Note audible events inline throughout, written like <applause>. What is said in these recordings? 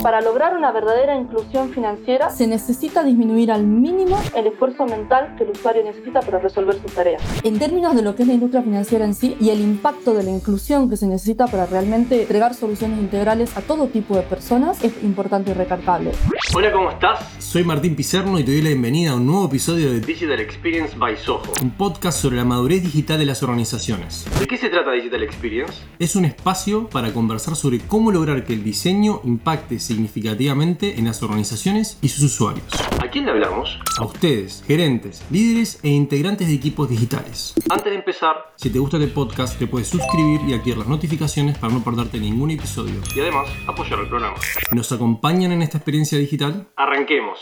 Para lograr una verdadera inclusión financiera se necesita disminuir al mínimo el esfuerzo mental que el usuario necesita para resolver sus tareas. En términos de lo que es la industria financiera en sí y el impacto de la inclusión que se necesita para realmente entregar soluciones integrales a todo tipo de personas, es importante y recargable. Hola, ¿cómo estás? Soy Martín Pizerno y te doy la bienvenida a un nuevo episodio de Digital Experience by Soho, un podcast sobre la madurez digital de las organizaciones. ¿De qué se trata Digital Experience? Es un espacio para conversar sobre cómo lograr que el diseño impacte significativamente en las organizaciones y sus usuarios. ¿A quién le hablamos? A ustedes, gerentes, líderes e integrantes de equipos digitales. Antes de empezar, si te gusta el podcast, te puedes suscribir y activar las notificaciones para no perderte ningún episodio. Y además, apoyar el programa. ¿Nos acompañan en esta experiencia digital? Arranquemos.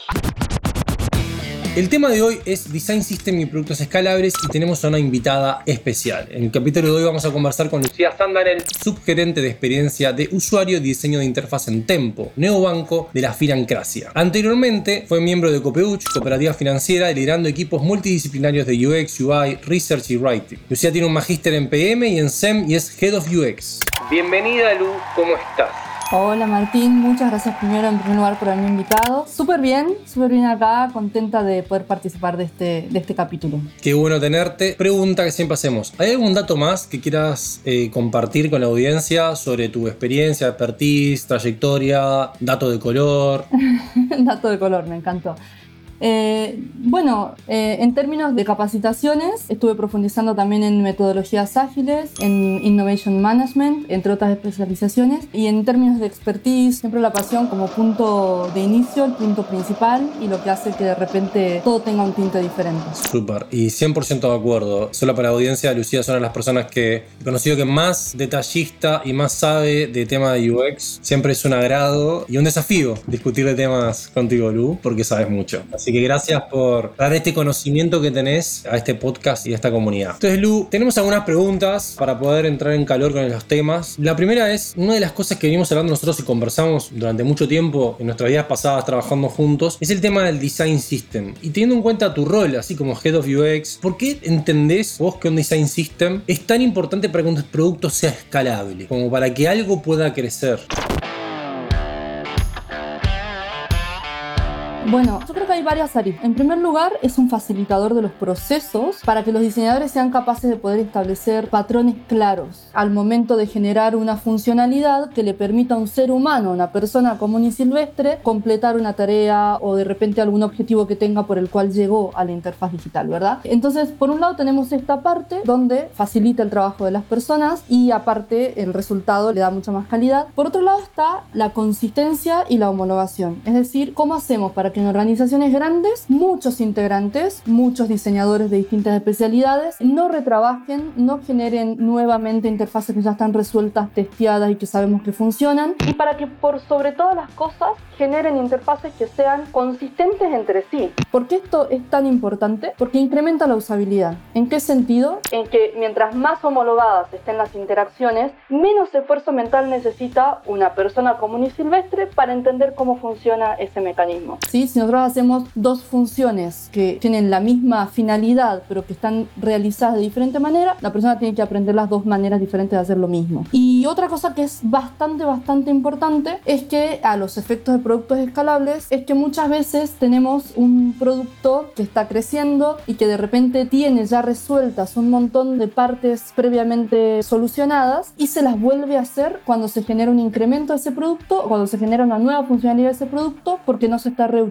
El tema de hoy es Design System y productos escalables y tenemos a una invitada especial. En el capítulo de hoy vamos a conversar con Lucía Sandarel, subgerente de experiencia de usuario y diseño de interfaz en Tempo, neobanco de la Firancracia. Anteriormente fue miembro de Copeuch, cooperativa financiera, liderando equipos multidisciplinarios de UX, UI, Research y Writing. Lucía tiene un magíster en PM y en SEM y es Head of UX. Bienvenida Lu, ¿cómo estás? Hola Martín, muchas gracias primero en primer lugar por haberme invitado. Súper bien, súper bien acá, contenta de poder participar de este, de este capítulo. Qué bueno tenerte. Pregunta que siempre hacemos, ¿hay algún dato más que quieras eh, compartir con la audiencia sobre tu experiencia, expertise, trayectoria, dato de color? <laughs> dato de color, me encantó. Eh, bueno, eh, en términos de capacitaciones, estuve profundizando también en metodologías ágiles, en Innovation Management, entre otras especializaciones. Y en términos de expertise, siempre la pasión como punto de inicio, el punto principal y lo que hace que de repente todo tenga un tinte diferente. Súper, y 100% de acuerdo. Solo para la audiencia, Lucía es una de las personas que he conocido que más detallista y más sabe de tema de UX. Siempre es un agrado y un desafío discutir de temas contigo, Lu, porque sabes mucho. Así Así que gracias por dar este conocimiento que tenés a este podcast y a esta comunidad. Entonces, Lu, tenemos algunas preguntas para poder entrar en calor con los temas. La primera es, una de las cosas que venimos hablando nosotros y conversamos durante mucho tiempo en nuestras vidas pasadas trabajando juntos, es el tema del design system. Y teniendo en cuenta tu rol, así como Head of UX, ¿por qué entendés vos que un design system es tan importante para que un producto sea escalable? Como para que algo pueda crecer. Bueno, yo creo que hay varias áreas. En primer lugar, es un facilitador de los procesos para que los diseñadores sean capaces de poder establecer patrones claros al momento de generar una funcionalidad que le permita a un ser humano, una persona común y silvestre, completar una tarea o de repente algún objetivo que tenga por el cual llegó a la interfaz digital, ¿verdad? Entonces, por un lado tenemos esta parte donde facilita el trabajo de las personas y aparte el resultado le da mucha más calidad. Por otro lado está la consistencia y la homologación, es decir, cómo hacemos para que en organizaciones grandes muchos integrantes, muchos diseñadores de distintas especialidades no retrabajen, no generen nuevamente interfaces que ya están resueltas, testeadas y que sabemos que funcionan. Y para que por sobre todas las cosas generen interfaces que sean consistentes entre sí. ¿Por qué esto es tan importante? Porque incrementa la usabilidad. ¿En qué sentido? En que mientras más homologadas estén las interacciones, menos esfuerzo mental necesita una persona común y silvestre para entender cómo funciona ese mecanismo. ¿Sí? Si nosotros hacemos dos funciones que tienen la misma finalidad, pero que están realizadas de diferente manera, la persona tiene que aprender las dos maneras diferentes de hacer lo mismo. Y otra cosa que es bastante, bastante importante es que a los efectos de productos escalables es que muchas veces tenemos un producto que está creciendo y que de repente tiene ya resueltas un montón de partes previamente solucionadas y se las vuelve a hacer cuando se genera un incremento de ese producto o cuando se genera una nueva funcionalidad de ese producto porque no se está reutilizando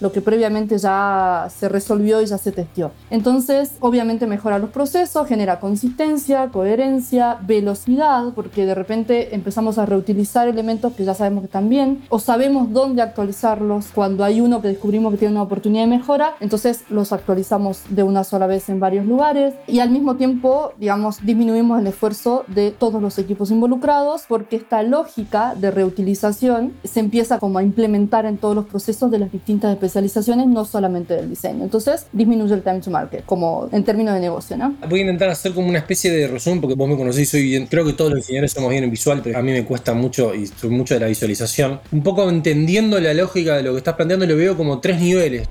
lo que previamente ya se resolvió y ya se testió. Entonces, obviamente mejora los procesos, genera consistencia, coherencia, velocidad, porque de repente empezamos a reutilizar elementos que ya sabemos que están bien o sabemos dónde actualizarlos. Cuando hay uno que descubrimos que tiene una oportunidad de mejora, entonces los actualizamos de una sola vez en varios lugares y al mismo tiempo, digamos, disminuimos el esfuerzo de todos los equipos involucrados porque esta lógica de reutilización se empieza como a implementar en todos los procesos de las distintas especializaciones, no solamente del diseño. Entonces, disminuye el time to market, como en términos de negocio, ¿no? Voy a intentar hacer como una especie de resumen porque vos me conocéis, soy bien, creo que todos los diseñadores somos bien en visual, pero a mí me cuesta mucho y soy mucho de la visualización. Un poco entendiendo la lógica de lo que estás planteando, lo veo como tres niveles.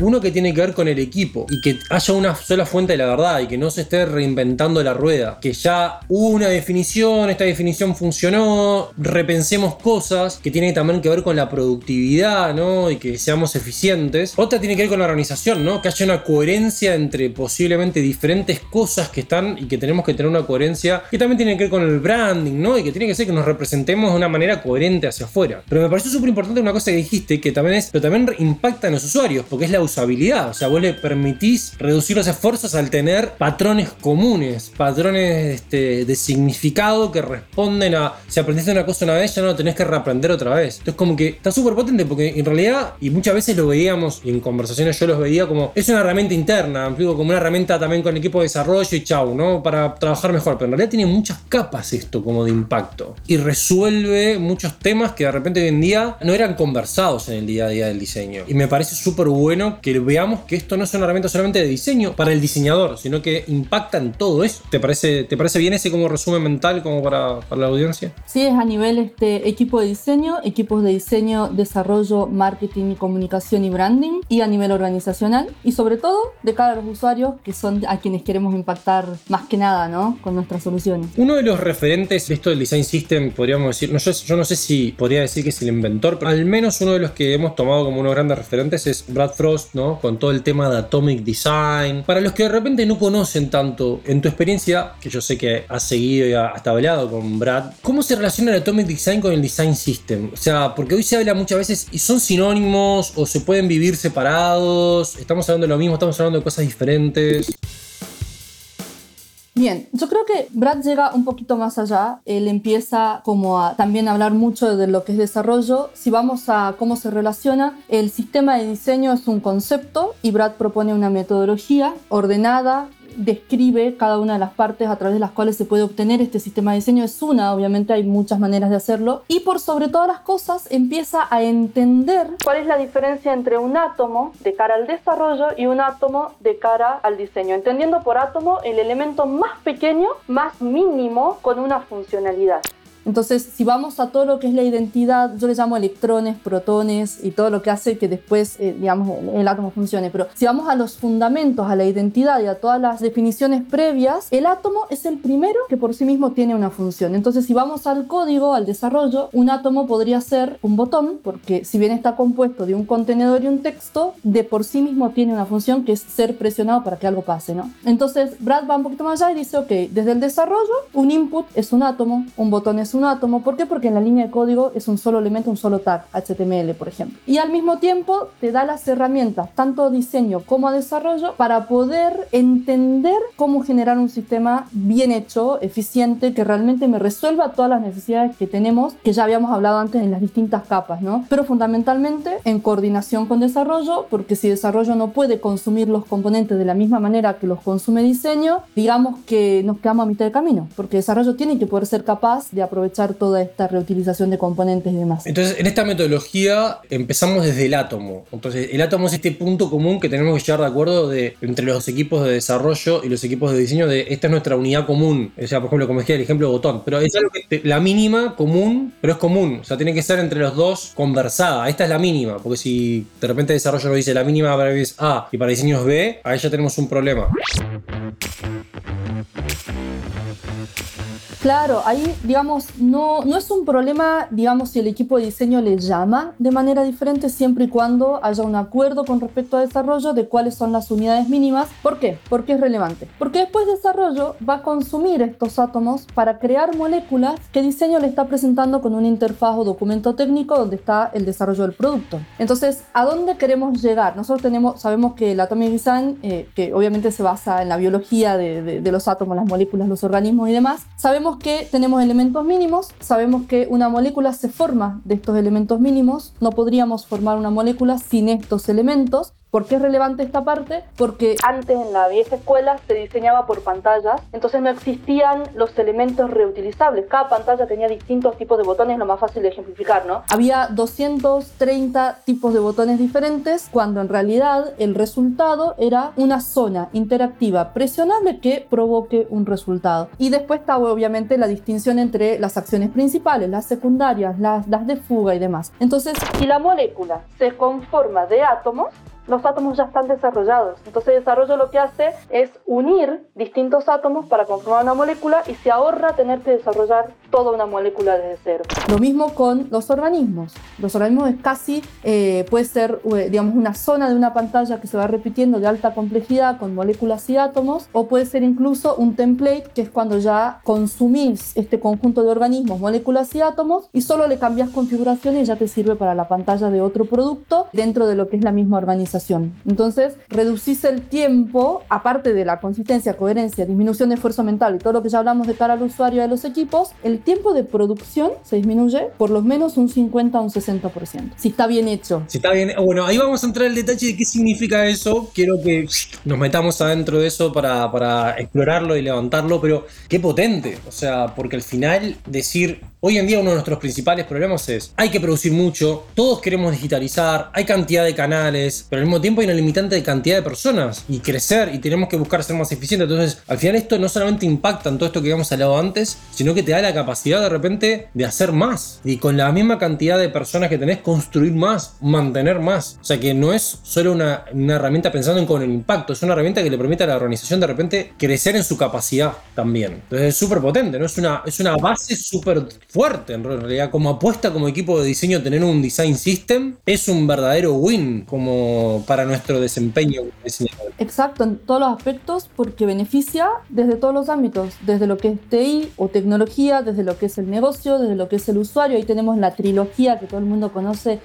Uno que tiene que ver con el equipo y que haya una sola fuente de la verdad y que no se esté reinventando la rueda. Que ya hubo una definición, esta definición funcionó, repensemos cosas que tienen también que ver con la productividad, ¿no? Y que seamos eficientes. Otra tiene que ver con la organización, ¿no? Que haya una coherencia entre posiblemente diferentes cosas que están y que tenemos que tener una coherencia que también tiene que ver con el branding, ¿no? Y que tiene que ser que nos representemos de una manera coherente hacia afuera. Pero me pareció súper importante una cosa que dijiste, que también es, pero también impacta en los usuarios, porque es la usabilidad. O sea, vos le permitís reducir los esfuerzos al tener patrones comunes, patrones este, de significado que responden a, si aprendiste una cosa una vez, ya no lo tenés que reaprender otra vez. Entonces como que está súper potente porque en realidad, y muchas veces lo veíamos, y en conversaciones yo los veía como, es una herramienta interna, como una herramienta también con equipo de desarrollo y chau, ¿no? Para trabajar mejor, pero en realidad tiene muchas capas esto como de impacto. Y resuelve muchos temas que de repente hoy en día no eran conversados en el día a día del diseño. Y me parece súper bueno que veamos que esto no es una herramienta solamente de diseño para el diseñador, sino que impacta en todo eso. ¿Te parece, te parece bien ese como resumen mental como para, para la audiencia? Sí, es a nivel este, equipo de diseño, equipos de diseño, desarrollo, marketing y comunicación y branding, y a nivel organizacional, y sobre todo de cara a los usuarios, que son a quienes queremos impactar más que nada, ¿no? Con nuestras soluciones. Uno de los referentes de esto del design system, podríamos decir, no, yo, yo no sé si podría decir que es el inventor, pero al menos uno de los que hemos tomado como unos grandes referentes es Brad Frost, Con todo el tema de Atomic Design. Para los que de repente no conocen tanto, en tu experiencia, que yo sé que has seguido y has hablado con Brad, ¿cómo se relaciona el Atomic Design con el Design System? O sea, porque hoy se habla muchas veces y son sinónimos o se pueden vivir separados, estamos hablando de lo mismo, estamos hablando de cosas diferentes. Bien, yo creo que Brad llega un poquito más allá. Él empieza como a también hablar mucho de lo que es desarrollo. Si vamos a cómo se relaciona, el sistema de diseño es un concepto y Brad propone una metodología ordenada, describe cada una de las partes a través de las cuales se puede obtener este sistema de diseño. Es una, obviamente hay muchas maneras de hacerlo. Y por sobre todas las cosas empieza a entender cuál es la diferencia entre un átomo de cara al desarrollo y un átomo de cara al diseño. Entendiendo por átomo el elemento más pequeño, más mínimo, con una funcionalidad. Entonces, si vamos a todo lo que es la identidad, yo le llamo electrones, protones y todo lo que hace que después, eh, digamos, el, átomo funcione. Pero si vamos a los fundamentos, a la identidad y a todas las definiciones previas, el átomo es el primero que por sí mismo tiene una función. Entonces, si vamos al código, al desarrollo, un átomo podría ser un botón, porque si bien está compuesto de un contenedor y un texto, de por sí mismo tiene una función que es ser presionado para que algo pase, ¿no? Entonces, Brad va un poquito más allá y dice, ok, desde el desarrollo, un input es un átomo, un botón es un átomo. ¿Por qué? Porque en la línea de código es un solo elemento, un solo tag, HTML, por ejemplo. Y al mismo tiempo te da las herramientas, tanto diseño como desarrollo, para poder entender cómo generar un sistema bien hecho, eficiente, que realmente me resuelva todas las necesidades que tenemos, que ya habíamos hablado antes en las distintas capas, ¿no? Pero fundamentalmente en coordinación con desarrollo, porque si desarrollo no puede consumir los componentes de la misma manera que los consume diseño, digamos que nos quedamos a mitad de camino, porque desarrollo tiene que poder ser capaz de aprovechar aprovechar toda esta reutilización de componentes y demás. Entonces, en esta metodología empezamos desde el átomo. Entonces, el átomo es este punto común que tenemos que llegar de acuerdo de, entre los equipos de desarrollo y los equipos de diseño de esta es nuestra unidad común. O sea, por ejemplo, como decía el ejemplo de botón. Pero es algo que la mínima común, pero es común. O sea, tiene que ser entre los dos conversada. Esta es la mínima. Porque si de repente desarrollo nos dice la mínima para es A y para diseño es B, ahí ya tenemos un problema. Claro, ahí, digamos, no, no es un problema, digamos, si el equipo de diseño le llama de manera diferente siempre y cuando haya un acuerdo con respecto a desarrollo de cuáles son las unidades mínimas. ¿Por qué? Porque es relevante. Porque después desarrollo va a consumir estos átomos para crear moléculas que diseño le está presentando con una interfaz o documento técnico donde está el desarrollo del producto. Entonces, ¿a dónde queremos llegar? Nosotros tenemos, sabemos que el Atomic Design, eh, que obviamente se basa en la biología de, de, de los átomos, las moléculas, los organismos y demás, sabemos que tenemos elementos mínimos, sabemos que una molécula se forma de estos elementos mínimos, no podríamos formar una molécula sin estos elementos, ¿Por qué es relevante esta parte? Porque antes en la vieja escuela se diseñaba por pantallas, entonces no existían los elementos reutilizables. Cada pantalla tenía distintos tipos de botones, lo más fácil de ejemplificar, ¿no? Había 230 tipos de botones diferentes, cuando en realidad el resultado era una zona interactiva presionable que provoque un resultado. Y después estaba obviamente la distinción entre las acciones principales, las secundarias, las, de fuga y demás. Entonces, si la molécula se conforma de átomos, los átomos ya están desarrollados. Entonces el desarrollo lo que hace es unir distintos átomos para conformar una molécula y se ahorra tener que desarrollar toda una molécula desde cero. Lo mismo con los organismos. Los organismos es casi, eh, puede ser, eh, digamos, una zona de una pantalla que se va repitiendo de alta complejidad con moléculas y átomos, o puede ser incluso un template, que es cuando ya consumís este conjunto de organismos, moléculas y átomos, y solo le cambias configuración y ya te sirve para la pantalla de otro producto dentro de lo que es la misma organización. Entonces, reducís el tiempo, aparte de la consistencia, coherencia, disminución de esfuerzo mental y todo lo que ya hablamos de cara al usuario de los equipos, el tiempo de producción se disminuye por lo menos un 50 a un 60%. Si está bien hecho. Si está bien, bueno, ahí vamos a entrar el detalle de qué significa eso. Quiero que nos metamos adentro de eso para, para explorarlo y levantarlo, pero qué potente. O sea, porque al final decir Hoy en día uno de nuestros principales problemas es, hay que producir mucho, todos queremos digitalizar, hay cantidad de canales, pero al mismo tiempo hay una limitante de cantidad de personas y crecer y tenemos que buscar ser más eficientes. Entonces, al final esto no solamente impacta en todo esto que habíamos hablado antes, sino que te da la capacidad de repente de hacer más y con la misma cantidad de personas que tenés construir más, mantener más. O sea que no es solo una, herramienta pensando en con el impacto, es una herramienta que le permite a la organización de repente crecer en su capacidad también. Entonces es súper potente, ¿no? Es una, es una base súper fuerte en realidad. Como apuesta como equipo de diseño tener un design system es un verdadero win como para nuestro desempeño diseñador. Exacto, en todos los aspectos porque beneficia desde todos los ámbitos, desde lo que es TI o tecnología, desde lo que es el negocio, desde lo que es el usuario. Ahí tenemos la trilogía que todo el mundo conoce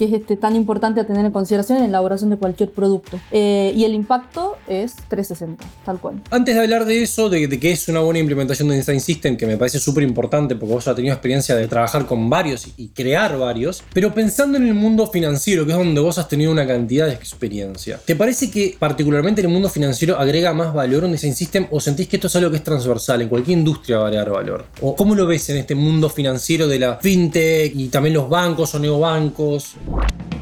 que es este, tan importante a tener en consideración en la elaboración de cualquier producto. Eh, y el impacto es 360, tal cual. Antes de hablar de eso, de, de que es una buena implementación de Design System, que me parece súper importante porque vos has tenido experiencia de trabajar con varios y crear varios, pero pensando en el mundo financiero, que es donde vos has tenido una cantidad de experiencia, ¿te parece que particularmente en el mundo financiero agrega más valor un Design System o sentís que esto es algo que es transversal, en cualquier industria va a agregar valor? ¿O cómo lo ves en este mundo financiero de la fintech y también los bancos o neobancos? you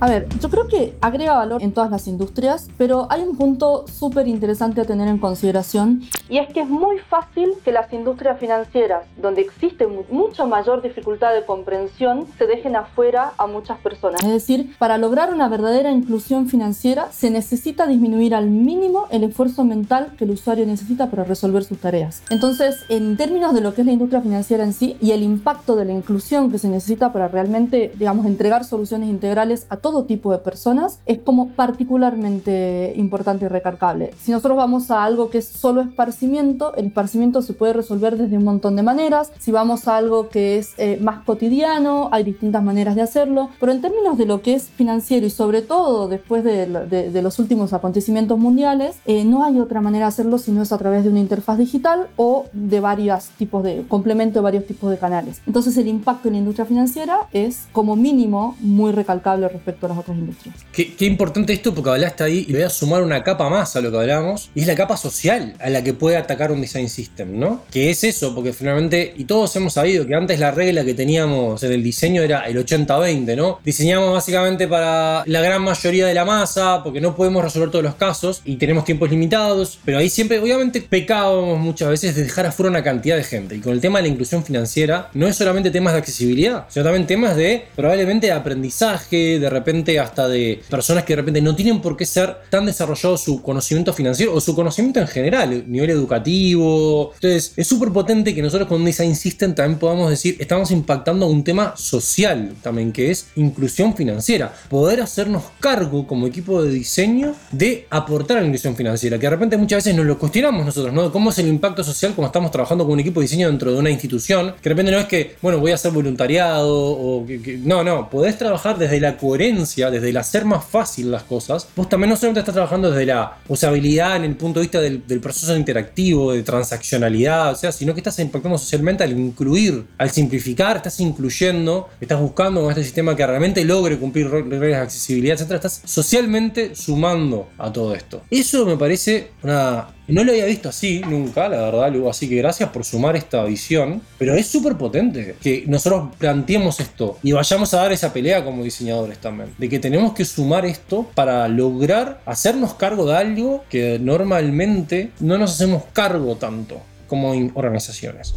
A ver, yo creo que agrega valor en todas las industrias, pero hay un punto súper interesante a tener en consideración y es que es muy fácil que las industrias financieras, donde existe mucha mayor dificultad de comprensión, se dejen afuera a muchas personas. Es decir, para lograr una verdadera inclusión financiera se necesita disminuir al mínimo el esfuerzo mental que el usuario necesita para resolver sus tareas. Entonces, en términos de lo que es la industria financiera en sí y el impacto de la inclusión que se necesita para realmente, digamos, entregar soluciones integrales a todos todo tipo de personas, es como particularmente importante y recargable. Si nosotros vamos a algo que es solo esparcimiento, el esparcimiento se puede resolver desde un montón de maneras. Si vamos a algo que es eh, más cotidiano, hay distintas maneras de hacerlo. Pero en términos de lo que es financiero y sobre todo después de, de, los últimos acontecimientos mundiales, eh, no hay otra manera de hacerlo si no es a través de una interfaz digital o de varios tipos de complemento de varios tipos de canales. Entonces el impacto en la industria financiera es como mínimo muy recalcable respecto las otras industrias. Qué, importante esto porque hablaste ahí y voy a sumar una capa más a lo que hablamos y es la capa social a la que puede atacar un design system, ¿no? Que es eso, porque finalmente, y todos hemos sabido que antes la regla que teníamos en el diseño era el 80-20, ¿no? Diseñamos básicamente para la gran mayoría de la masa porque no podemos resolver todos los casos y tenemos tiempos limitados, pero ahí siempre, obviamente, pecábamos muchas veces de dejar afuera una cantidad de gente. Y con el tema de la inclusión financiera, no es solamente temas de accesibilidad, sino también temas de probablemente de aprendizaje, de repente hasta de personas que de repente no tienen por qué ser tan desarrollado su conocimiento financiero o su conocimiento en general, nivel educativo. Entonces, es súper potente que nosotros con Design System también podamos decir, estamos impactando un tema social también, que es inclusión financiera. Poder hacernos cargo como equipo de diseño de aportar a la inclusión financiera, que de repente muchas veces nos lo cuestionamos nosotros, ¿no? ¿Cómo es el impacto social cuando estamos trabajando con un equipo de diseño dentro de una institución? Que de repente no es que, bueno, voy a hacer voluntariado o que no, no, podés trabajar desde la coherencia desde el hacer más fácil las cosas, vos también no solamente estás trabajando desde la usabilidad en el punto de vista del, proceso interactivo, de transaccionalidad, o sea, sino que estás impactando socialmente al incluir, al simplificar, estás incluyendo, estás buscando con este sistema que realmente logre cumplir reglas de accesibilidad, etc. Estás socialmente sumando a todo esto. Eso me parece una no lo había visto así nunca, la verdad, Lugo. Así que gracias por sumar esta visión. Pero es súper potente que nosotros planteemos esto y vayamos a dar esa pelea como diseñadores también. De que tenemos que sumar esto para lograr hacernos cargo de algo que normalmente no nos hacemos cargo tanto como organizaciones.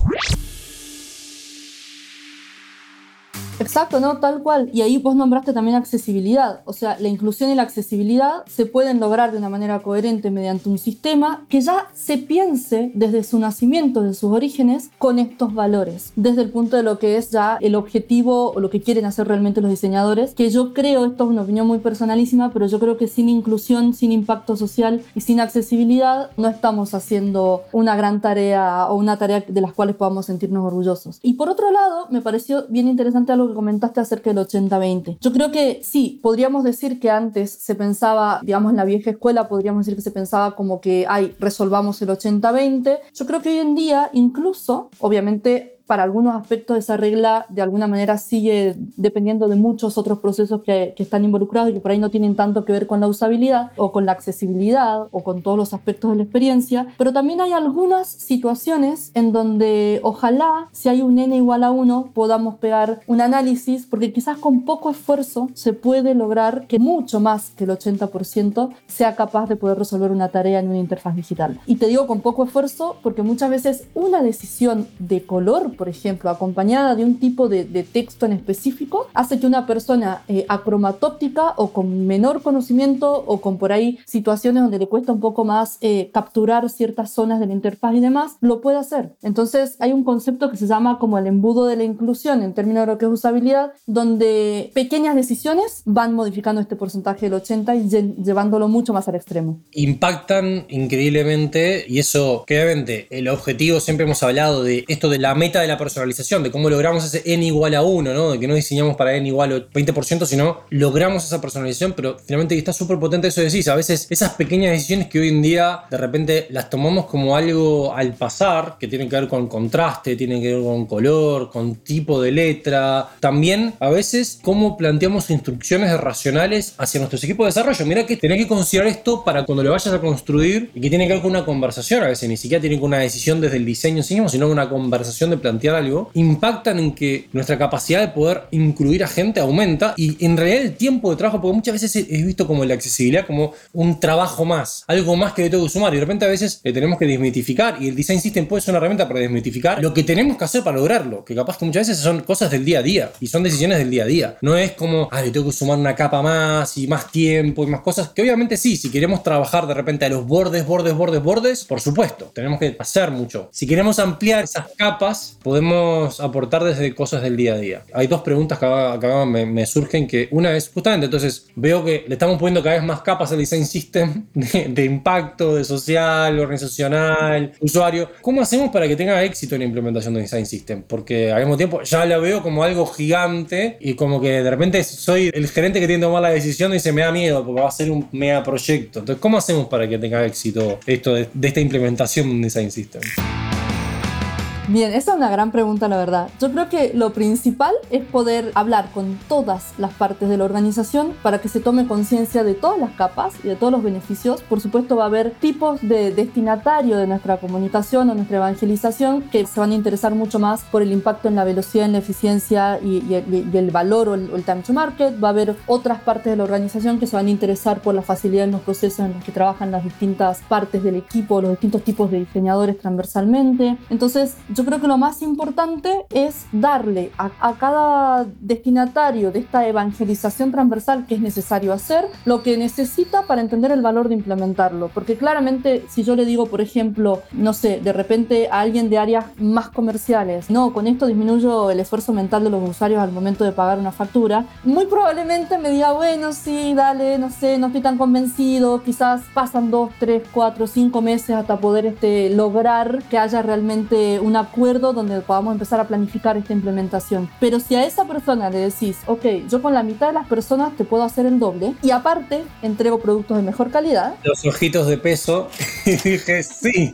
Exacto, ¿no? Tal cual. Y ahí vos nombraste también accesibilidad. O sea, la inclusión y la accesibilidad se pueden lograr de una manera coherente mediante un sistema que ya se piense desde su nacimiento, desde sus orígenes, con estos valores. Desde el punto de lo que es ya el objetivo o lo que quieren hacer realmente los diseñadores, que yo creo, esto es una opinión muy personalísima, pero yo creo que sin inclusión, sin impacto social y sin accesibilidad, no estamos haciendo una gran tarea o una tarea de las cuales podamos sentirnos orgullosos. Y por otro lado, me pareció bien interesante algo que comentaste acerca del 80-20. Yo creo que sí, podríamos decir que antes se pensaba, digamos, en la vieja escuela, podríamos decir que se pensaba como que, ay, resolvamos el 80-20. Yo creo que hoy en día, incluso, obviamente, para algunos aspectos esa regla de alguna manera sigue dependiendo de muchos otros procesos que, que, están involucrados y que por ahí no tienen tanto que ver con la usabilidad o con la accesibilidad o con todos los aspectos de la experiencia, pero también hay algunas situaciones en donde ojalá si hay un n igual a 1 podamos pegar un análisis porque quizás con poco esfuerzo se puede lograr que mucho más que el 80% sea capaz de poder resolver una tarea en una interfaz digital. Y te digo con poco esfuerzo porque muchas veces una decisión de color por ejemplo, acompañada de un tipo de, texto en específico, hace que una persona eh, acromatóptica o con menor conocimiento o con por ahí situaciones donde le cuesta un poco más eh, capturar ciertas zonas de la interfaz y demás, lo pueda hacer. Entonces hay un concepto que se llama como el embudo de la inclusión en términos de lo que es usabilidad, donde pequeñas decisiones van modificando este porcentaje del 80 y llevándolo mucho más al extremo. Impactan increíblemente y eso, obviamente, el objetivo, siempre hemos hablado de esto de la meta de la personalización, de cómo logramos ese n igual a 1, ¿no? De que no diseñamos para n igual a 20%, sino logramos esa personalización, pero finalmente está súper potente eso de decís. A veces esas pequeñas decisiones que hoy en día de repente las tomamos como algo al pasar, que tienen que ver con contraste, tienen que ver con color, con tipo de letra. También a veces cómo planteamos instrucciones racionales hacia nuestros equipos de desarrollo. Mira que tenés que considerar esto para cuando lo vayas a construir y que tiene que ver con una conversación. A veces ni siquiera tiene que una decisión desde el diseño sino una conversación de plantear algo, impactan en que nuestra capacidad de poder incluir a gente aumenta y en realidad el tiempo de trabajo, porque muchas veces he visto como la accesibilidad como un trabajo más, algo más que yo tengo que sumar y de repente a veces le tenemos que desmitificar y el design system puede ser una herramienta para desmitificar lo que tenemos que hacer para lograrlo, que capaz que muchas veces son cosas del día a día y son decisiones del día a día. No es como, ah, le tengo que sumar una capa más y más tiempo y más cosas, que obviamente sí, si queremos trabajar de repente a los bordes, bordes, bordes, bordes, por supuesto, tenemos que hacer mucho. Si queremos ampliar esas capas, podemos aportar desde cosas del día a día. Hay dos preguntas que acá me, surgen que una es justamente, entonces veo que le estamos poniendo cada vez más capas al design system <laughs> de, impacto, de social, organizacional, usuario. ¿Cómo hacemos para que tenga éxito la implementación de design system? Porque al mismo tiempo ya la veo como algo gigante y como que de repente soy el gerente que tiene que tomar la decisión y se me da miedo porque va a ser un mega proyecto. Entonces, ¿cómo hacemos para que tenga éxito esto de, de esta implementación de un design system? Bien, esa es una gran pregunta, la verdad. Yo creo que lo principal es poder hablar con todas las partes de la organización para que se tome conciencia de todas las capas y de todos los beneficios. Por supuesto, va a haber tipos de destinatario de nuestra comunicación o nuestra evangelización que se van a interesar mucho más por el impacto en la velocidad, en la eficiencia y, el, valor o el, time to market. Va a haber otras partes de la organización que se van a interesar por la facilidad en los procesos en los que trabajan las distintas partes del equipo, los distintos tipos de diseñadores transversalmente. Entonces, yo creo que lo más importante es darle a, cada destinatario de esta evangelización transversal que es necesario hacer lo que necesita para entender el valor de implementarlo. Porque claramente si yo le digo, por ejemplo, no sé, de repente a alguien de áreas más comerciales, no, con esto disminuyo el esfuerzo mental de los usuarios al momento de pagar una factura, muy probablemente me diga, bueno, sí, dale, no sé, no estoy tan convencido, quizás pasan dos, tres, cuatro, cinco meses hasta poder este, lograr que haya realmente una acuerdo donde podamos empezar a planificar esta implementación. Pero si a esa persona le decís, ok, yo con la mitad de las personas te puedo hacer el doble y aparte entrego productos de mejor calidad. Los ojitos de peso <laughs> y dije sí.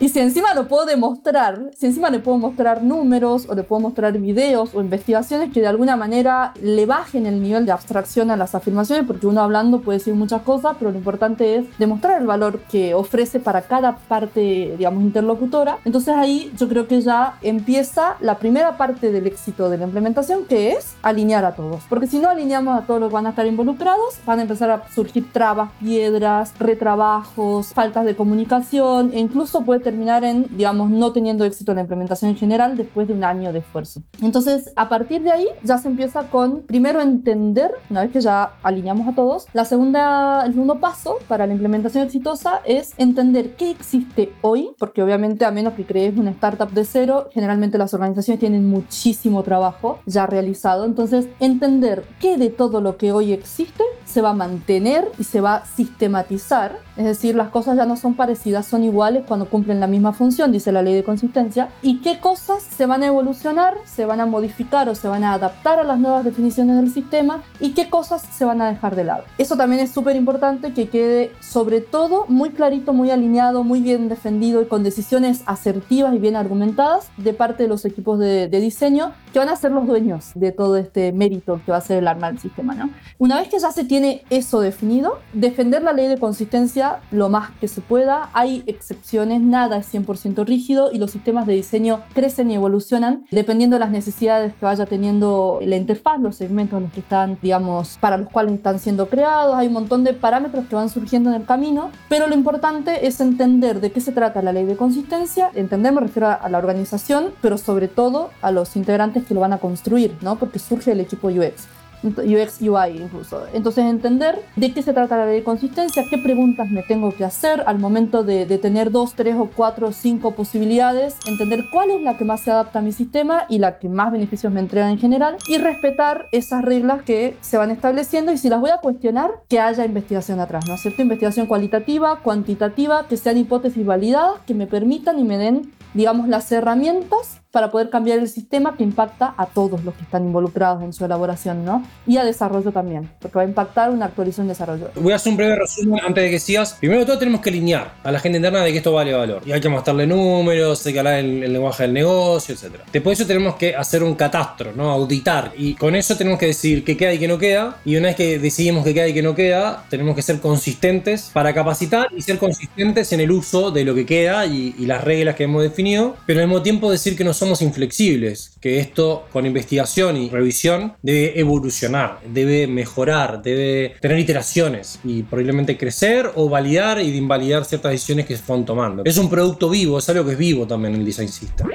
y si encima lo puedo demostrar, si encima le puedo mostrar números o le puedo mostrar videos o investigaciones que de alguna manera le bajen el nivel de abstracción a las afirmaciones, porque uno hablando puede decir muchas cosas, pero lo importante es demostrar el valor que ofrece para cada parte, digamos, interlocutora. Entonces Entonces ahí yo creo que ya empieza la primera parte del éxito de la implementación, que es alinear a todos. Porque si no alineamos a todos los que van a estar involucrados, van a empezar a surgir trabas, piedras, retrabajos, faltas de comunicación e incluso puede terminar en, digamos, no teniendo éxito la implementación en general después de un año de esfuerzo. Entonces, a partir de ahí ya se empieza con, primero, entender, una vez que ya alineamos a todos, la segunda, el segundo paso para la implementación exitosa es entender qué existe hoy, porque obviamente a menos que crees una startup de cero, generalmente las organizaciones tienen muchísimo trabajo ya realizado. Entonces, entender qué de todo lo que hoy existe se va a mantener y se va a sistematizar. Es decir, las cosas ya no son parecidas, son iguales cuando cumplen la misma función, dice la ley de consistencia. Y qué cosas se van a evolucionar, se van a modificar o se van a adaptar a las nuevas definiciones del sistema y qué cosas se van a dejar de lado. Eso también es súper importante que quede sobre todo muy clarito, muy alineado, muy bien defendido y con decisiones asertivas y bien argumentadas de parte de los equipos de, de diseño que van a ser los dueños de todo este mérito que va a ser el arma del sistema. ¿no? Una vez que ya se tiene eso definido, defender la ley de consistencia lo más que se pueda. Hay excepciones, nada es 100% rígido y los sistemas de diseño crecen y evolucionan dependiendo de las necesidades que vaya teniendo la interfaz, los segmentos los que están, digamos, para los cuales están siendo creados. Hay un montón de parámetros que van surgiendo en el camino, pero lo importante es entender de qué se trata la ley de consistencia. Entender me refiero a la organización, pero sobre todo a los integrantes que lo van a construir, ¿no? Porque surge el equipo UX. UX UI incluso. Entonces entender de qué se trata la ley de consistencia, qué preguntas me tengo que hacer al momento de, de, tener dos, tres o cuatro o cinco posibilidades, entender cuál es la que más se adapta a mi sistema y la que más beneficios me entrega en general y respetar esas reglas que se van estableciendo y si las voy a cuestionar, que haya investigación atrás, ¿no es cierto? Investigación cualitativa, cuantitativa, que sean hipótesis validadas, que me permitan y me den, digamos, las herramientas para poder cambiar el sistema que impacta a todos los que están involucrados en su elaboración, ¿no? Y a desarrollo también, porque va a impactar una actualización de desarrollo. Voy a hacer un breve resumen antes de que sigas. Primero de todo tenemos que alinear a la gente interna de que esto vale valor. Y hay que mostrarle números, hay que hablar el, el lenguaje del negocio, etc. Después de eso tenemos que hacer un catastro, ¿no? Auditar. Y con eso tenemos que decidir qué queda y qué no queda. Y una vez que decidimos qué queda y qué no queda, tenemos que ser consistentes para capacitar y ser consistentes en el uso de lo que queda y, y las reglas que hemos definido. Pero al mismo tiempo decir que no somos inflexibles, que esto con investigación y revisión debe evolucionar, debe mejorar, debe tener iteraciones y probablemente crecer o validar y invalidar ciertas decisiones que se fueron tomando. Es un producto vivo, es algo que es vivo también el design system.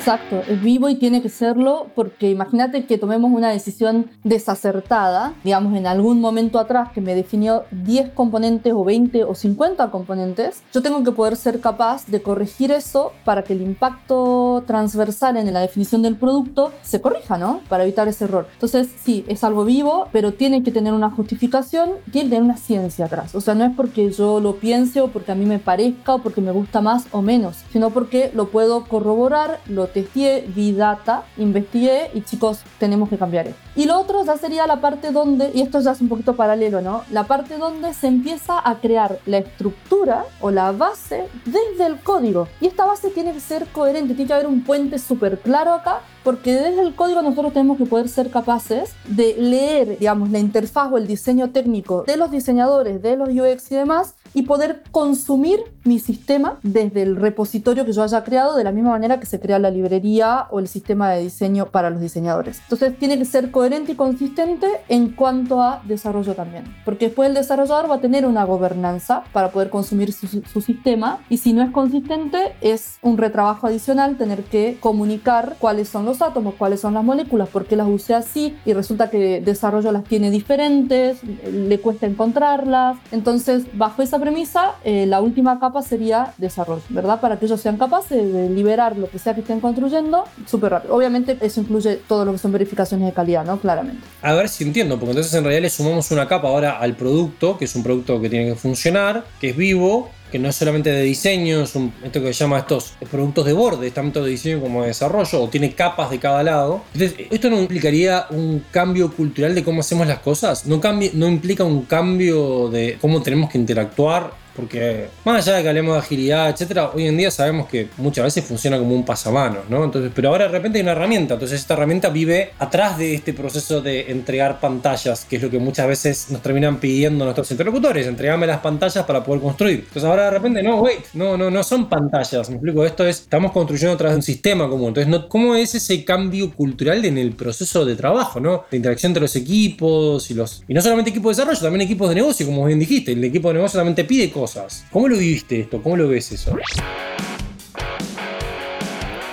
Exacto, es vivo y tiene que serlo porque imagínate que tomemos una decisión desacertada, digamos en algún momento atrás que me definió 10 componentes o 20 o 50 componentes, yo tengo que poder ser capaz de corregir eso para que el impacto transversal en la definición del producto se corrija, ¿no? Para evitar ese error. Entonces, sí, es algo vivo, pero tiene que tener una justificación, tiene que tener una ciencia atrás. O sea, no es porque yo lo piense o porque a mí me parezca o porque me gusta más o menos, sino porque lo puedo corroborar, lo testeé, vi data, investigué y chicos, tenemos que cambiar esto. Y lo otro ya sería la parte donde, y esto ya es un poquito paralelo, ¿no? La parte donde se empieza a crear la estructura o la base desde el código. Y esta base tiene que ser coherente, tiene que haber un puente súper claro acá, porque desde el código nosotros tenemos que poder ser capaces de leer, digamos, la interfaz o el diseño técnico de los diseñadores, de los UX y demás, y poder consumir mi sistema desde el repositorio que yo haya creado de la misma manera que se crea la librería o el sistema de diseño para los diseñadores. Entonces tiene que ser coherente y consistente en cuanto a desarrollo también, porque después el desarrollador va a tener una gobernanza para poder consumir su, su sistema y si no es consistente es un retrabajo adicional tener que comunicar cuáles son los átomos, cuáles son las moléculas, por qué las usé así y resulta que desarrollo las tiene diferentes, le cuesta encontrarlas. Entonces, bajo esa premisa, eh, la última capa sería desarrollo, ¿verdad? Para que ellos sean capaces de liberar lo que sea que estén construyendo súper rápido. Obviamente, eso incluye todo lo que son verificaciones de calidad, ¿no? Claramente. A ver si entiendo, porque entonces en realidad le sumamos una capa ahora al producto, que es un producto que tiene que funcionar, que es vivo, que no es solamente de diseño, es un, esto que se llama estos productos de borde, tanto de diseño como de desarrollo, o tiene capas de cada lado. Entonces, ¿esto no implicaría un cambio cultural de cómo hacemos las cosas? ¿No, cambia, no implica un cambio de cómo tenemos que interactuar Porque más allá de que hablemos de agilidad, etcétera, hoy en día sabemos que muchas veces funciona como un pasamanos, ¿no? Entonces, pero ahora de repente hay una herramienta, entonces esta herramienta vive atrás de este proceso de entregar pantallas, que es lo que muchas veces nos terminan pidiendo nuestros interlocutores, entregame las pantallas para poder construir. Entonces ahora de repente, no, wait, no, no, no son pantallas, me explico, esto es, estamos construyendo a través de un sistema común. Entonces, ¿cómo es ese cambio cultural en el proceso de trabajo, ¿no? De interacción entre los equipos y los... Y no solamente equipos de desarrollo, también equipos de negocio, como bien dijiste, el equipo de negocio también te pide cosas. ¿Cómo lo viviste esto? ¿Cómo lo ves eso?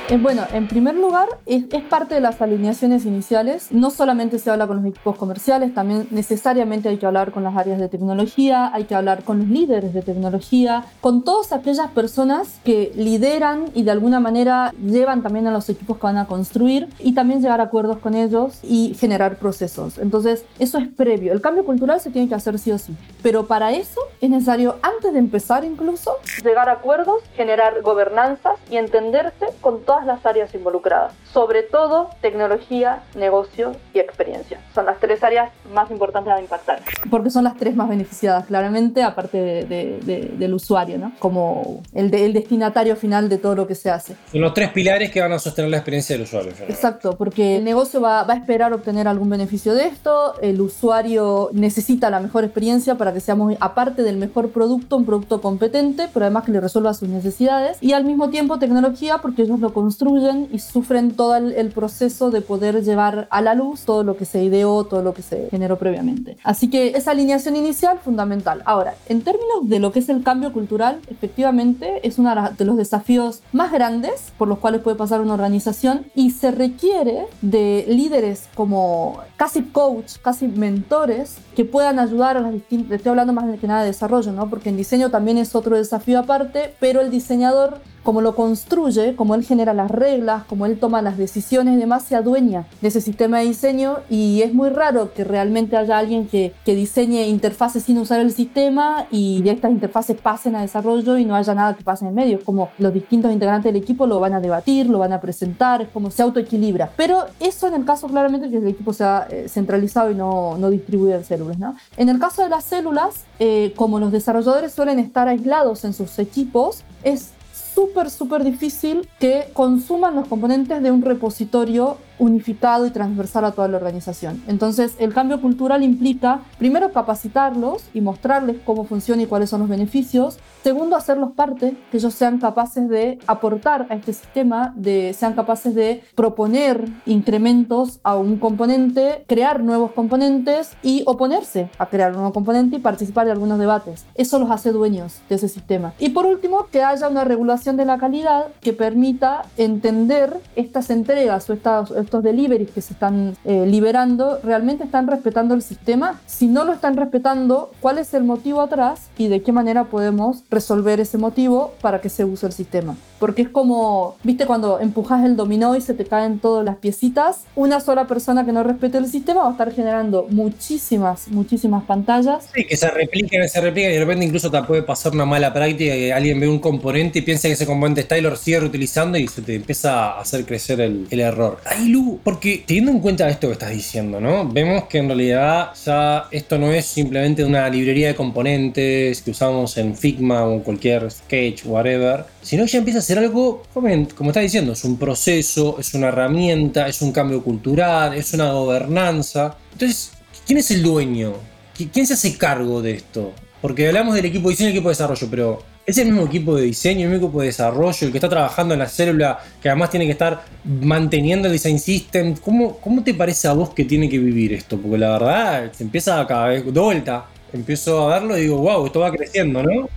Eh, bueno, en primer lugar, es, parte de las alineaciones iniciales. No solamente se habla con los equipos comerciales, también necesariamente hay que hablar con las áreas de tecnología, hay que hablar con los líderes de tecnología, con todas aquellas personas que lideran y de alguna manera llevan también a los equipos que van a construir y también llegar a acuerdos con ellos y generar procesos. Entonces, eso es previo. El cambio cultural se tiene que hacer sí o sí. Pero para eso es necesario, antes de empezar incluso, llegar a acuerdos, generar gobernanzas y entenderse con todas las áreas involucradas, sobre todo tecnología, negocio y experiencia. Son las tres áreas más importantes a impactar. Porque son las tres más beneficiadas, claramente, aparte del usuario, ¿no? como el, el, destinatario final de todo lo que se hace. Son los tres pilares que van a sostener la experiencia del usuario. Exacto, porque el negocio va, va a esperar obtener algún beneficio de esto, el usuario necesita la mejor experiencia para que seamos, aparte del mejor producto, un producto competente, pero además que le resuelva sus necesidades, y al mismo tiempo tecnología, porque ellos lo construyen y sufren todo el, proceso de poder llevar a la luz todo lo que se ideó, todo lo que se generó previamente. Así que esa alineación inicial fundamental. Ahora, en términos de lo que es el cambio cultural, efectivamente es uno de los desafíos más grandes por los cuales puede pasar una organización y se requiere de líderes como casi coach, casi mentores que puedan ayudar a las distintas, estoy hablando más que nada de desarrollo, ¿no? Porque en diseño también es otro desafío aparte, pero el diseñador como lo construye, como él genera las reglas, como él toma las decisiones y demás, se adueña de ese sistema de diseño y es muy raro que realmente haya alguien que, que diseñe interfaces sin usar el sistema y estas interfaces pasen a desarrollo y no haya nada que pase en el medio. Es como los distintos integrantes del equipo lo van a debatir, lo van a presentar, es como se autoequilibra. Pero eso en el caso claramente que el equipo sea eh, centralizado y no, no distribuido en células. ¿no? En el caso de las células, eh, como los desarrolladores suelen estar aislados en sus equipos, es súper, súper difícil que consuman los componentes de un repositorio unificado y transversal a toda la organización. Entonces, el cambio cultural implica, primero, capacitarlos y mostrarles cómo funciona y cuáles son los beneficios. Segundo, hacerlos parte, que ellos sean capaces de aportar a este sistema, de, sean capaces de proponer incrementos a un componente, crear nuevos componentes y oponerse a crear un nuevo componente y participar de algunos debates. Eso los hace dueños de ese sistema. Y por último, que haya una regulación de la calidad que permita entender estas entregas o estas estos deliveries que se están eh, liberando realmente están respetando el sistema. Si no lo están respetando, ¿cuál es el motivo atrás y de qué manera podemos resolver ese motivo para que se use el sistema? Porque es como, viste, cuando empujas el dominó y se te caen todas las piecitas, una sola persona que no respete el sistema va a estar generando muchísimas, muchísimas pantallas. Sí, que se repliquen, se repliquen y de repente incluso te puede pasar una mala práctica que alguien ve un componente y piensa que ese componente está y lo sigue reutilizando y se te empieza a hacer crecer el, error. Ahí porque teniendo en cuenta esto que estás diciendo, ¿no? Vemos que en realidad ya esto no es simplemente una librería de componentes que usamos en Figma o en cualquier sketch, whatever, sino que ya empieza a ser algo, como, está diciendo, es un proceso, es una herramienta, es un cambio cultural, es una gobernanza. Entonces, ¿quién es el dueño? ¿Quién se hace cargo de esto? Porque hablamos del equipo de diseño y equipo de desarrollo, pero es el mismo equipo de diseño, el mismo equipo de desarrollo, el que está trabajando en la célula, que además tiene que estar manteniendo el design system. ¿Cómo, cómo te parece a vos que tiene que vivir esto? Porque la verdad, se empieza cada vez de vuelta. Empiezo a verlo y digo, wow, esto va creciendo, ¿no?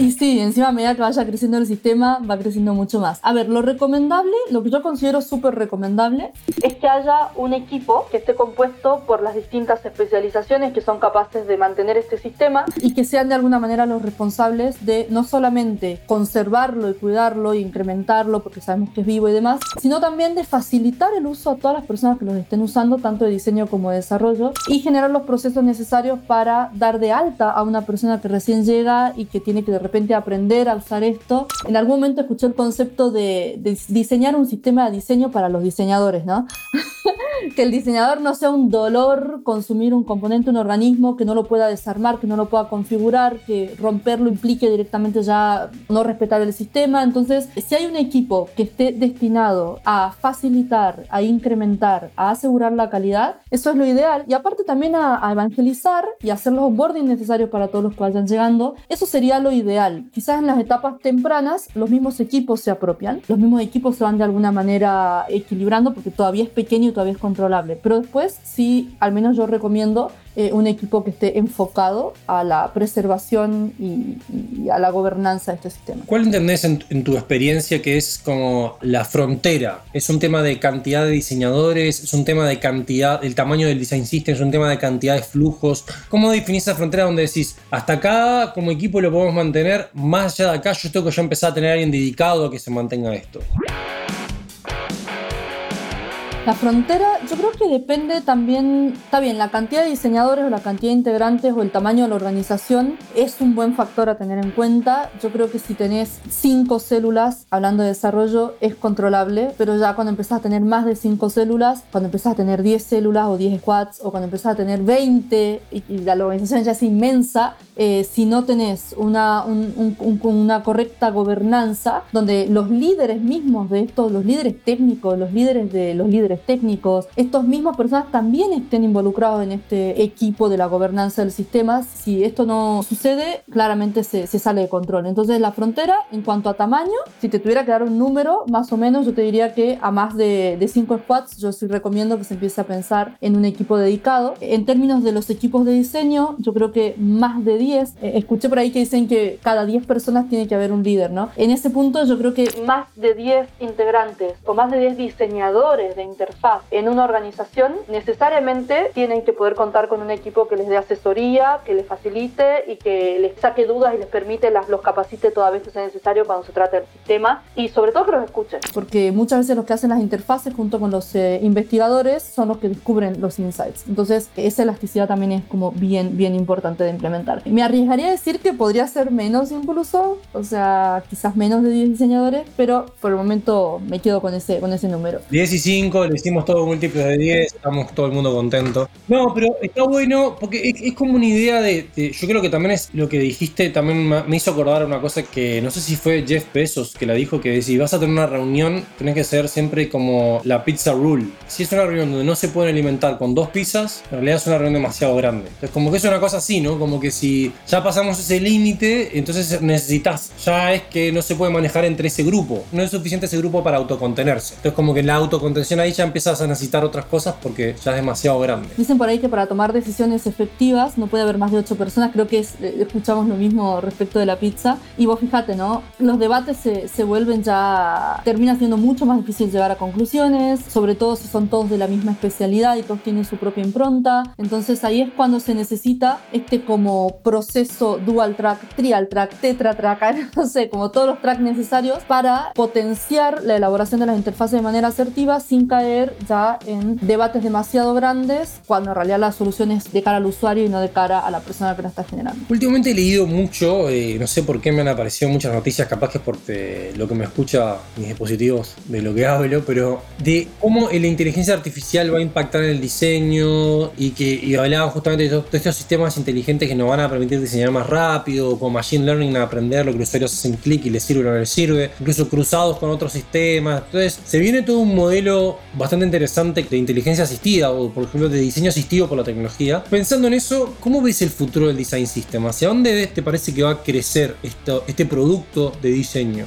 Y sí, encima a medida que vaya creciendo el sistema, va creciendo mucho más. A ver, lo recomendable, lo que yo considero súper recomendable, es que haya un equipo que esté compuesto por las distintas especializaciones que son capaces de mantener este sistema y que sean de alguna manera los responsables de no solamente conservarlo y cuidarlo e incrementarlo porque sabemos que es vivo y demás, sino también de facilitar el uso a todas las personas que los estén usando, tanto de diseño como de desarrollo, y generar los procesos necesarios para dar de alta a una persona que recién llega y que tiene que de repente aprender a usar esto. En algún momento escuché el concepto de, diseñar un sistema de diseño para los diseñadores, ¿no? <laughs> que el diseñador no sea un dolor consumir un componente, un organismo, que no lo pueda desarmar, que no lo pueda configurar, que romperlo implique directamente ya no respetar el sistema. Entonces, si hay un equipo que esté destinado a facilitar, a incrementar, a asegurar la calidad, eso es lo ideal. Y aparte también a, evangelizar y hacer los onboarding necesarios para todos los que vayan llegando, eso sería lo ideal. Quizás en las etapas tempranas los mismos equipos se apropian, los mismos equipos se van de alguna manera equilibrando porque todavía es pequeño y todavía es controlable. Pero después sí, al menos yo recomiendo eh, un equipo que esté enfocado a la preservación y, a la gobernanza de este sistema. ¿Cuál entendés en, tu experiencia que es como la frontera? ¿Es un tema de cantidad de diseñadores? ¿Es un tema de cantidad, el tamaño del design system? ¿Es un tema de cantidad de flujos? ¿Cómo definís esa frontera donde decís, hasta acá como equipo lo podemos mantener, más allá de acá yo tengo que ya empezar a tener a alguien dedicado a que se mantenga esto? La frontera yo creo que depende también, está bien, la cantidad de diseñadores o la cantidad de integrantes o el tamaño de la organización es un buen factor a tener en cuenta. Yo creo que si tenés cinco células, hablando de desarrollo, es controlable, pero ya cuando empezás a tener más de cinco células, cuando empezás a tener 10 células o 10 squads o cuando empezás a tener 20 y, la organización ya es inmensa, eh, si no tenés una, una correcta gobernanza, donde los líderes mismos de estos, los líderes técnicos, los líderes de los líderes técnicos, estos mismos personas también estén involucrados en este equipo de la gobernanza del sistema. Si esto no sucede, claramente se, sale de control. Entonces la frontera, en cuanto a tamaño, si te tuviera que dar un número, más o menos, yo te diría que a más de 5 squads, yo sí recomiendo que se empiece a pensar en un equipo dedicado. En términos de los equipos de diseño, yo creo que más de 10, eh, escuché por ahí que dicen que cada 10 personas tiene que haber un líder, ¿no? En ese punto yo creo que más de 10 integrantes o más de 10 diseñadores de interfaz en una organización, necesariamente tienen que poder contar con un equipo que les dé asesoría, que les facilite y que les saque dudas y les permite, las, los capacite toda vez que sea necesario cuando se trate del sistema y sobre todo que los escuchen. Porque muchas veces los que hacen las interfaces junto con los eh, investigadores son los que descubren los insights. Entonces esa elasticidad también es como bien, bien importante de implementar. Me arriesgaría a decir que podría ser menos incluso, o sea, quizás menos de 10 diseñadores, pero por el momento me quedo con ese, con ese número. 10 y 5 le hicimos todo múltiplos de 10, estamos todo el mundo contento. No, pero está bueno porque es, como una idea de, Yo creo que también es lo que dijiste, también me hizo acordar una cosa que no sé si fue Jeff Bezos que la dijo: que si vas a tener una reunión, tenés que ser siempre como la pizza rule. Si es una reunión donde no se pueden alimentar con dos pizzas, en realidad es una reunión demasiado grande. Entonces, como que es una cosa así, ¿no? Como que si ya pasamos ese límite, entonces necesitas, ya es que no se puede manejar entre ese grupo. No es suficiente ese grupo para autocontenerse. Entonces, como que la autocontención ahí ya empiezas a necesitar otras cosas porque ya es demasiado grande. Dicen por ahí que para tomar decisiones efectivas no puede haber más de ocho personas. Creo que es, eh, escuchamos lo mismo respecto de la pizza. Y vos fíjate, ¿no? Los debates se, se vuelven ya. termina siendo mucho más difícil llegar a conclusiones, sobre todo si son todos de la misma especialidad y todos tienen su propia impronta. Entonces ahí es cuando se necesita este como proceso dual track, trial track, tetra track, <laughs> no sé, como todos los tracks necesarios para potenciar la elaboración de las interfaces de manera asertiva sin caer ya en debates demasiado grandes cuando en realidad la solución es de cara al usuario y no de cara a la persona que la está generando. Últimamente he leído mucho, eh, no sé por qué me han aparecido muchas noticias, capaz que es por lo que me escucha mis dispositivos de lo que <laughs> hablo, pero de cómo la inteligencia artificial va a impactar en el diseño y que y hablaban justamente de todos estos sistemas inteligentes que nos van a permitir diseñar más rápido, con machine learning a aprender lo que los usuarios hacen clic y les sirve o no les sirve, incluso cruzados con otros sistemas. Entonces, se viene todo un modelo bastante interesante de inteligencia asistida o, por ejemplo, de diseño asistido por la tecnología. Pensando en eso, ¿cómo ves el futuro del design system? ¿Hacia dónde te parece que va a crecer este producto de diseño?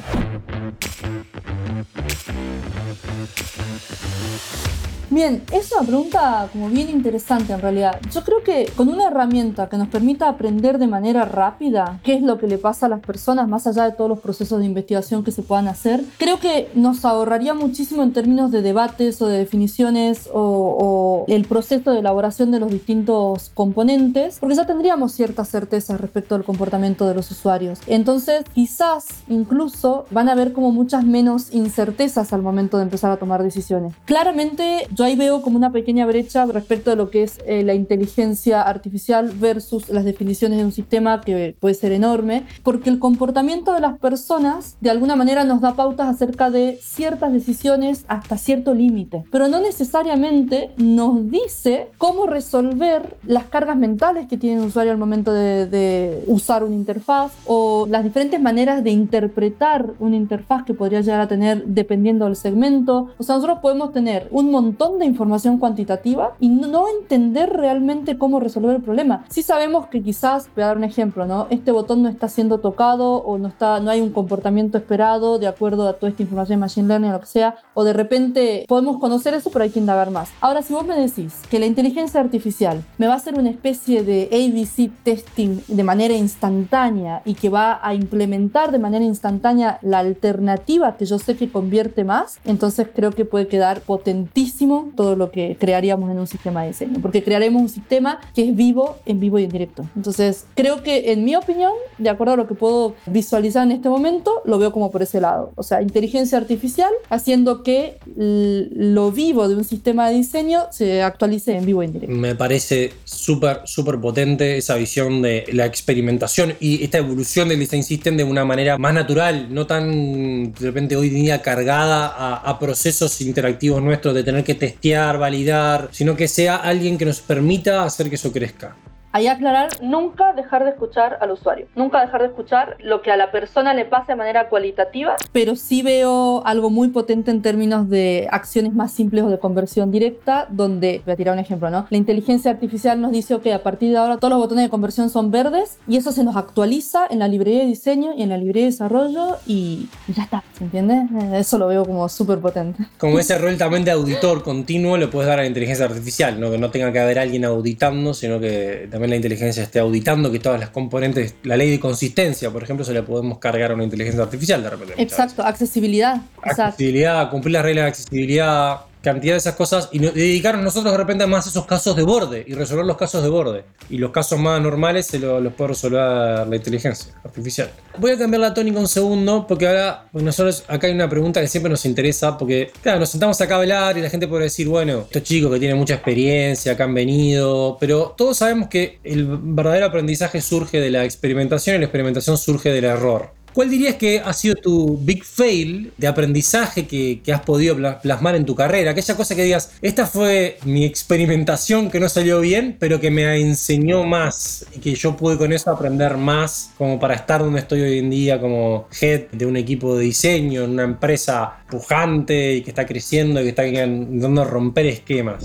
Bien, es una pregunta como bien interesante en realidad. Yo creo que con una herramienta que nos permita aprender de manera rápida qué es lo que le pasa a las personas más allá de todos los procesos de investigación que se puedan hacer, creo que nos ahorraría muchísimo en términos de debates o de definiciones o, el proceso de elaboración de los distintos componentes, porque ya tendríamos ciertas certezas respecto al comportamiento de los usuarios. Entonces, quizás incluso van a haber como muchas menos incertezas al momento de empezar a tomar decisiones. Claramente, yo Ahí veo como una pequeña brecha respecto a lo que es eh, la inteligencia artificial versus las definiciones de un sistema que puede ser enorme, porque el comportamiento de las personas de alguna manera nos da pautas acerca de ciertas decisiones hasta cierto límite, pero no necesariamente nos dice cómo resolver las cargas mentales que tiene el usuario al momento de usar una interfaz o las diferentes maneras de interpretar una interfaz que podría llegar a tener dependiendo del segmento. O sea, nosotros podemos tener un montón de información cuantitativa y no entender realmente cómo resolver el problema. Si sabemos que quizás, voy a dar un ejemplo, ¿no? Este botón no está siendo tocado o no, está, no hay un comportamiento esperado de acuerdo a toda esta información de Machine Learning o lo que sea, o de repente podemos conocer eso, pero hay que indagar más. Ahora, si vos me decís que la inteligencia artificial me va a hacer una especie de ABC testing de manera instantánea y que va a implementar de manera instantánea la alternativa que yo sé que convierte más, entonces creo que puede quedar potentísimo todo lo que crearíamos en un sistema de diseño, porque crearemos un sistema que es vivo, en vivo y en directo. Entonces, creo que en mi opinión, de acuerdo a lo que puedo visualizar en este momento, lo veo como por ese lado. O sea, inteligencia artificial haciendo que lo vivo de un sistema de diseño se actualice en vivo y en directo. Me parece súper, súper potente esa visión de la experimentación y esta evolución del design system de una manera más natural, no tan de repente hoy día cargada a, a procesos interactivos nuestros de tener que testear, validar, sino que sea alguien que nos permita hacer que eso crezca. Ahí aclarar, nunca dejar de escuchar al usuario, nunca dejar de escuchar lo que a la persona le pase de manera cualitativa, pero sí veo algo muy potente en términos de acciones más simples o de conversión directa, donde, voy a tirar un ejemplo, ¿no? La inteligencia artificial nos dice, que a partir de ahora todos los botones de conversión son verdes y eso se nos actualiza en la librería de diseño y en la librería de desarrollo y ya está, ¿se entiende? Eso lo veo como súper potente. Como ese rol también de auditor continuo le puedes dar a la inteligencia artificial, ¿no? Que no tenga que haber alguien auditando, sino que también la inteligencia esté auditando que todas las componentes, la ley de consistencia, por ejemplo, se le podemos cargar a una inteligencia artificial de repente. Exacto, accesibilidad. Accesibilidad, cumplir las reglas de accesibilidad, cantidad de esas cosas y dedicarnos nosotros de repente más a esos casos de borde y resolver los casos de borde. Y los casos más normales se los, puede resolver la inteligencia artificial. Voy a cambiar la tónica un segundo porque ahora nosotros acá hay una pregunta que siempre nos interesa porque claro, nos sentamos acá a hablar y la gente puede decir, bueno, estos chicos que tienen mucha experiencia, que han venido, pero todos sabemos que el verdadero aprendizaje surge de la experimentación y la experimentación surge del error. ¿Cuál dirías que ha sido tu big fail de aprendizaje que, has podido plasmar en tu carrera? Aquella cosa que digas, esta fue mi experimentación que no salió bien, pero que me enseñó más y que yo pude con eso aprender más como para estar donde estoy hoy en día como head de un equipo de diseño, en una empresa pujante y que está creciendo y que está intentando romper esquemas.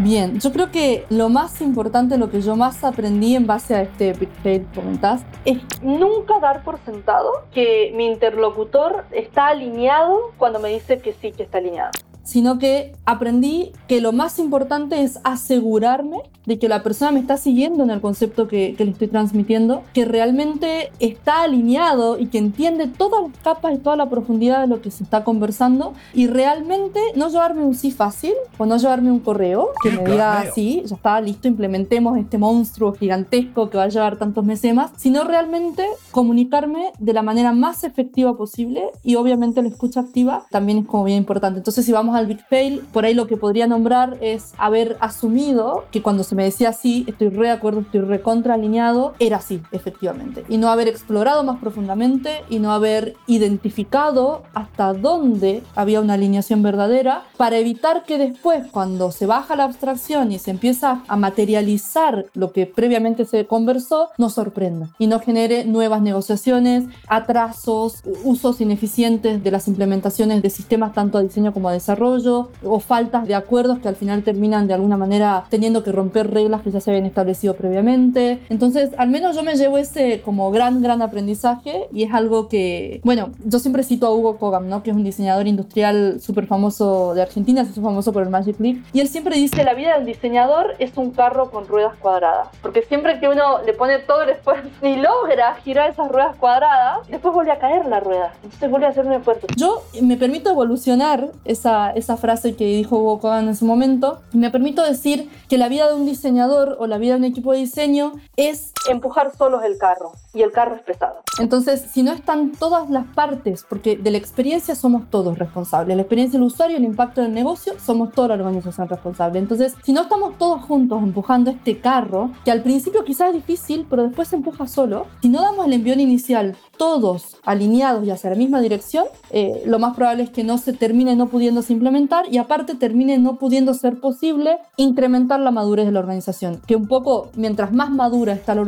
Bien, yo creo que lo más importante, lo que yo más aprendí en base a este que comentás, es nunca dar por sentado que mi interlocutor está alineado cuando me dice que sí, que está alineado sino que aprendí que lo más importante es asegurarme de que la persona me está siguiendo en el concepto que, le estoy transmitiendo, que realmente está alineado y que entiende todas las capas y toda la profundidad de lo que se está conversando y realmente no llevarme un sí fácil o no llevarme un correo que me diga sí, ya está listo, implementemos este monstruo gigantesco que va a llevar tantos meses más, sino realmente comunicarme de la manera más efectiva posible y obviamente la escucha activa también es como bien importante. Entonces si vamos al Big Fail, por ahí lo que podría nombrar es haber asumido que cuando se me decía así, estoy re de acuerdo, estoy recontra alineado, era así, efectivamente. Y no haber explorado más profundamente y no haber identificado hasta dónde había una alineación verdadera para evitar que después, cuando se baja la abstracción y se empieza a materializar lo que previamente se conversó, nos sorprenda y no genere nuevas negociaciones, atrasos, usos ineficientes de las implementaciones de sistemas tanto a diseño como a desarrollo o faltas de acuerdos que al final terminan de alguna manera teniendo que romper reglas que ya se habían establecido previamente. Entonces, al menos yo me llevo ese como gran, gran aprendizaje y es algo que, bueno, yo siempre cito a Hugo Kogam, ¿no? Que es un diseñador industrial súper famoso de Argentina, es famoso por el Magic Leap. Y él siempre dice, la vida del diseñador es un carro con ruedas cuadradas. Porque siempre que uno le pone todo el esfuerzo y logra girar esas ruedas cuadradas, después vuelve a caer la rueda. Entonces vuelve a hacer un esfuerzo. Yo me permito evolucionar esa, esa, frase que dijo Hugo en ese momento. Me permito decir que la vida de un diseñador o la vida de un equipo de diseño es empujar solos el carro y el carro es pesado. Entonces, si no están todas las partes, porque de la experiencia somos todos responsables, la experiencia del usuario, el impacto del negocio, somos toda la organización responsable. Entonces, si no estamos todos juntos empujando este carro, que al principio quizás es difícil, pero después se empuja solo, si no damos el envión inicial todos alineados y hacia la misma dirección, eh, lo más probable es que no se termine no pudiéndose implementar y aparte termine no pudiendo ser posible incrementar la madurez de la organización. Que un poco, mientras más madura está la organización,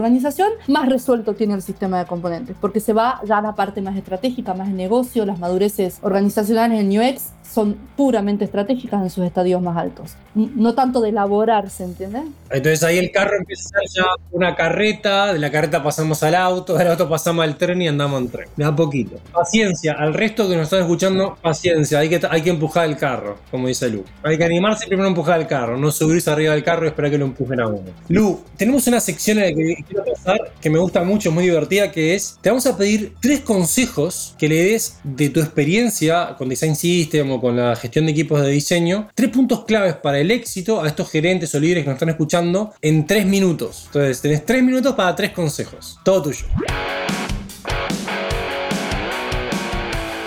más resuelto tiene el sistema de componentes, porque se va ya a la parte más estratégica, más de negocio, las madureces organizacionales en UX son puramente estratégicas en sus estadios más altos. No tanto de elaborarse, ¿entiendes? Entonces ahí el carro empieza a ser ya una carreta, de la carreta pasamos al auto, del auto pasamos al tren y andamos en tren. Me da poquito. Paciencia, al resto que nos están escuchando, paciencia, hay que, hay que empujar el carro, como dice Lu. Hay que animarse primero a empujar el carro, no subirse arriba del carro y esperar que lo empujen a uno. Lu, tenemos una sección en la que que me gusta mucho, muy divertida, que es, te vamos a pedir tres consejos que le des de tu experiencia con Design System o con la gestión de equipos de diseño, tres puntos claves para el éxito a estos gerentes o líderes que nos están escuchando en tres minutos. Entonces, tenés tres minutos para tres consejos. Todo tuyo.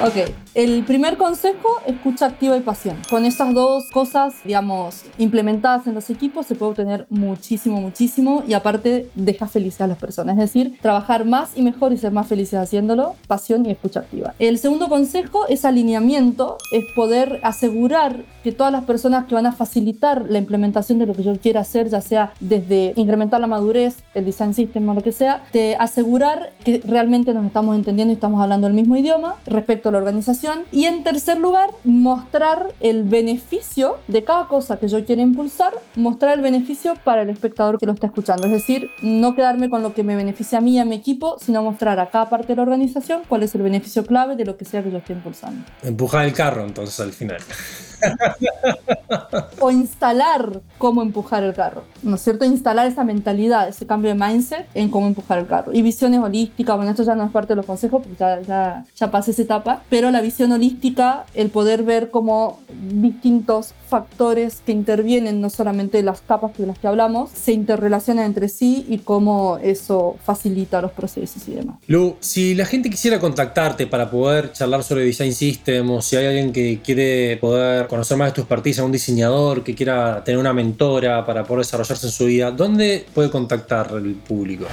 Ok, el primer consejo, escucha activa y pasión. Con estas dos cosas, digamos, implementadas en los equipos, se puede obtener muchísimo, muchísimo y aparte deja felices a las personas. Es decir, trabajar más y mejor y ser más felices haciéndolo, pasión y escucha activa. El segundo consejo es alineamiento, es poder asegurar que todas las personas que van a facilitar la implementación de lo que yo quiera hacer, ya sea desde incrementar la madurez, el design system o lo que sea, de asegurar que realmente nos estamos entendiendo y estamos hablando el mismo idioma respecto a la organización y en tercer lugar, mostrar el beneficio de cada cosa que yo quiera impulsar, mostrar el beneficio para el espectador que lo está escuchando. Es decir, no quedarme con lo que me beneficia a mí y a mi equipo, sino mostrar a cada parte de la organización cuál es el beneficio clave de lo que sea que yo esté impulsando. Empujar el carro entonces al final. O instalar cómo empujar el carro, ¿no es cierto? Instalar esa mentalidad, ese cambio de mindset en cómo empujar el carro. Y visiones holísticas, bueno, esto ya no es parte de los consejos porque ya, ya, pasé esa etapa, pero la visión holística, el poder ver cómo distintos factores que intervienen, no solamente las capas de las que hablamos, se interrelacionan entre sí y cómo eso facilita los procesos y demás. Lu, si la gente quisiera contactarte para poder charlar sobre Design System o si hay alguien que quiere poder conocer más de tu expertise, un diseñador que quiera tener una mentora para poder desarrollarse en su vida, ¿dónde puede contactar el público?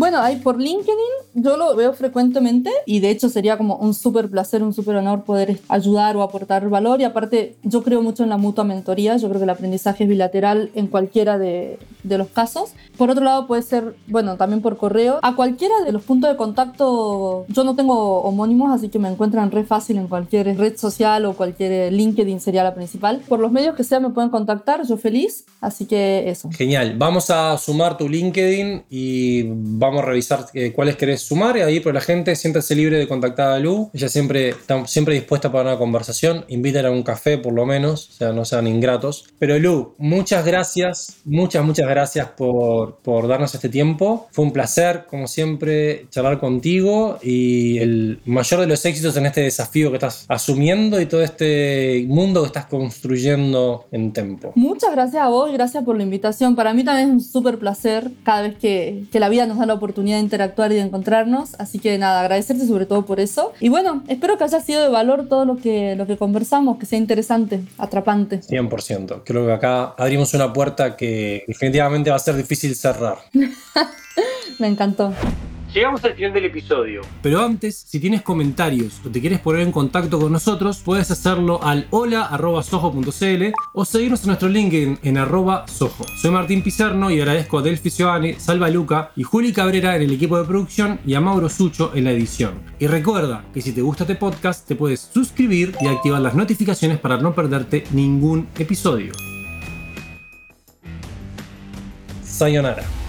Bueno, ahí por LinkedIn yo lo veo frecuentemente y de hecho sería como un súper placer, un súper honor poder ayudar o aportar valor y aparte yo creo mucho en la mutua mentoría, yo creo que el aprendizaje es bilateral en cualquiera de, de los casos. Por otro lado puede ser, bueno, también por correo. A cualquiera de los puntos de contacto, yo no tengo homónimos, así que me encuentran re fácil en cualquier red social o cualquier LinkedIn sería la principal. Por los medios que sea me pueden contactar, yo feliz, así que eso. Genial, vamos a sumar tu LinkedIn y vamos vamos a revisar eh, cuáles querés sumar y ahí por la gente siéntase libre de contactar a Lu. Ella siempre está siempre dispuesta para una conversación. Invítala a un café por lo menos, o sea, no sean ingratos. Pero Lu, muchas gracias, muchas, muchas gracias por, por darnos este tiempo. Fue un placer, como siempre, charlar contigo y el mayor de los éxitos en este desafío que estás asumiendo y todo este mundo que estás construyendo en Tempo. Muchas gracias a vos y gracias por la invitación. Para mí también es un súper placer cada vez que, que la vida nos da la de interactuar y de encontrarnos. Así que nada, agradecerte sobre todo por eso. Y bueno, espero que haya sido de valor todo lo que, lo que conversamos, que sea interesante, atrapante. 100%. Creo que acá abrimos una puerta que definitivamente va a ser difícil cerrar. <laughs> Me encantó. Llegamos al final del episodio. Pero antes, si tienes comentarios o te quieres poner en contacto con nosotros, puedes hacerlo al hola.sojo.cl o seguirnos en nuestro LinkedIn en arroba sojo. Soy Martín Pizarno y agradezco a Delphi Giovanni, Salva Luca y Juli Cabrera en el equipo de producción y a Mauro Sucho en la edición. Y recuerda que si te gusta este podcast, te puedes suscribir y activar las notificaciones para no perderte ningún episodio. Sayonara.